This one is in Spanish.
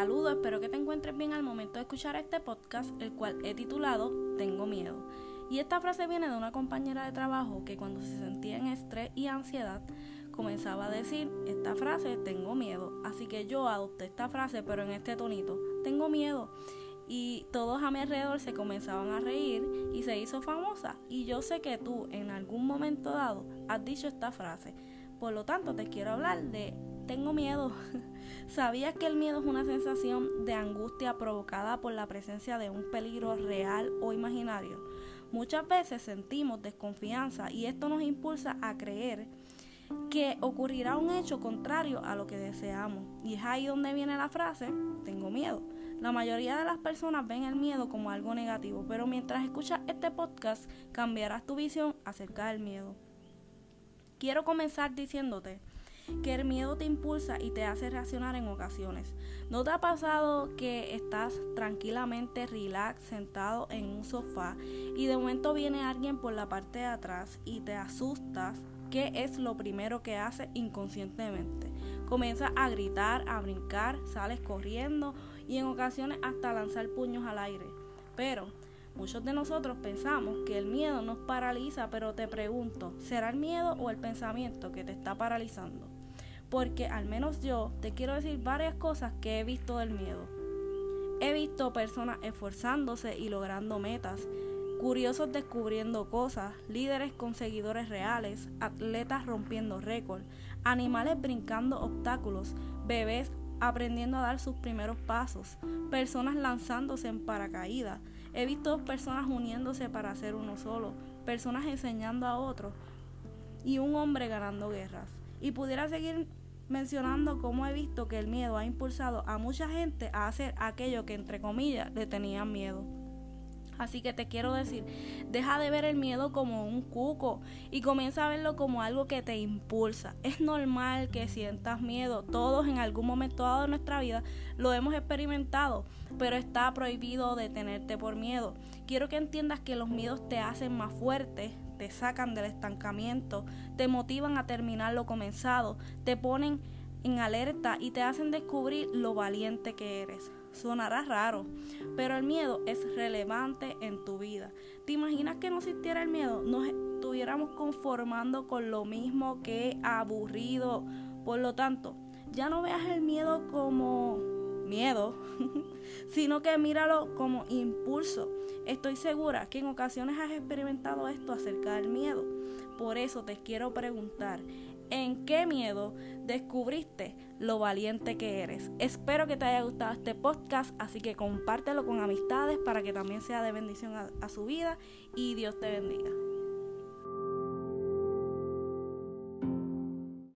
Saludos, espero que te encuentres bien al momento de escuchar este podcast, el cual he titulado Tengo miedo. Y esta frase viene de una compañera de trabajo que cuando se sentía en estrés y ansiedad comenzaba a decir esta frase, tengo miedo. Así que yo adopté esta frase, pero en este tonito, tengo miedo. Y todos a mi alrededor se comenzaban a reír y se hizo famosa. Y yo sé que tú en algún momento dado has dicho esta frase. Por lo tanto, te quiero hablar de tengo miedo. ¿Sabías que el miedo es una sensación de angustia provocada por la presencia de un peligro real o imaginario? Muchas veces sentimos desconfianza y esto nos impulsa a creer que ocurrirá un hecho contrario a lo que deseamos. Y es ahí donde viene la frase, tengo miedo. La mayoría de las personas ven el miedo como algo negativo, pero mientras escuchas este podcast cambiarás tu visión acerca del miedo. Quiero comenzar diciéndote que el miedo te impulsa y te hace reaccionar en ocasiones. ¿No te ha pasado que estás tranquilamente relax sentado en un sofá y de momento viene alguien por la parte de atrás y te asustas? ¿Qué es lo primero que haces inconscientemente? Comienzas a gritar, a brincar, sales corriendo y en ocasiones hasta lanzar puños al aire. Pero Muchos de nosotros pensamos que el miedo nos paraliza, pero te pregunto, ¿será el miedo o el pensamiento que te está paralizando? Porque al menos yo te quiero decir varias cosas que he visto del miedo. He visto personas esforzándose y logrando metas, curiosos descubriendo cosas, líderes con seguidores reales, atletas rompiendo récords, animales brincando obstáculos, bebés aprendiendo a dar sus primeros pasos, personas lanzándose en paracaídas. He visto personas uniéndose para hacer uno solo, personas enseñando a otros y un hombre ganando guerras. Y pudiera seguir mencionando cómo he visto que el miedo ha impulsado a mucha gente a hacer aquello que entre comillas le tenían miedo. Así que te quiero decir, deja de ver el miedo como un cuco y comienza a verlo como algo que te impulsa. Es normal que sientas miedo, todos en algún momento dado de nuestra vida lo hemos experimentado, pero está prohibido detenerte por miedo. Quiero que entiendas que los miedos te hacen más fuerte, te sacan del estancamiento, te motivan a terminar lo comenzado, te ponen en alerta y te hacen descubrir lo valiente que eres. Sonará raro, pero el miedo es relevante en tu vida. ¿Te imaginas que no existiera el miedo? Nos estuviéramos conformando con lo mismo que aburrido. Por lo tanto, ya no veas el miedo como miedo, sino que míralo como impulso. Estoy segura que en ocasiones has experimentado esto acerca del miedo. Por eso te quiero preguntar, en qué miedo descubriste lo valiente que eres. Espero que te haya gustado este podcast, así que compártelo con amistades para que también sea de bendición a, a su vida y Dios te bendiga.